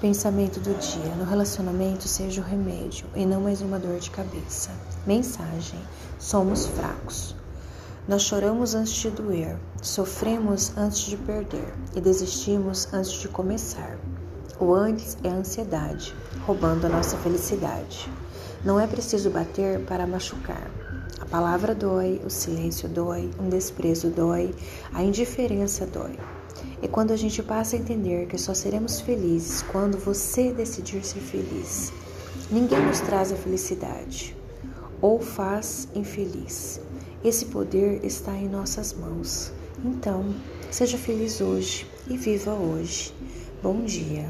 Pensamento do dia: no relacionamento seja o remédio e não mais uma dor de cabeça. Mensagem: somos fracos. Nós choramos antes de doer, sofremos antes de perder e desistimos antes de começar. O antes é a ansiedade, roubando a nossa felicidade. Não é preciso bater para machucar. A palavra dói, o silêncio dói, um desprezo dói, a indiferença dói. E quando a gente passa a entender que só seremos felizes quando você decidir ser feliz. Ninguém nos traz a felicidade ou faz infeliz. Esse poder está em nossas mãos. Então, seja feliz hoje e viva hoje. Bom dia.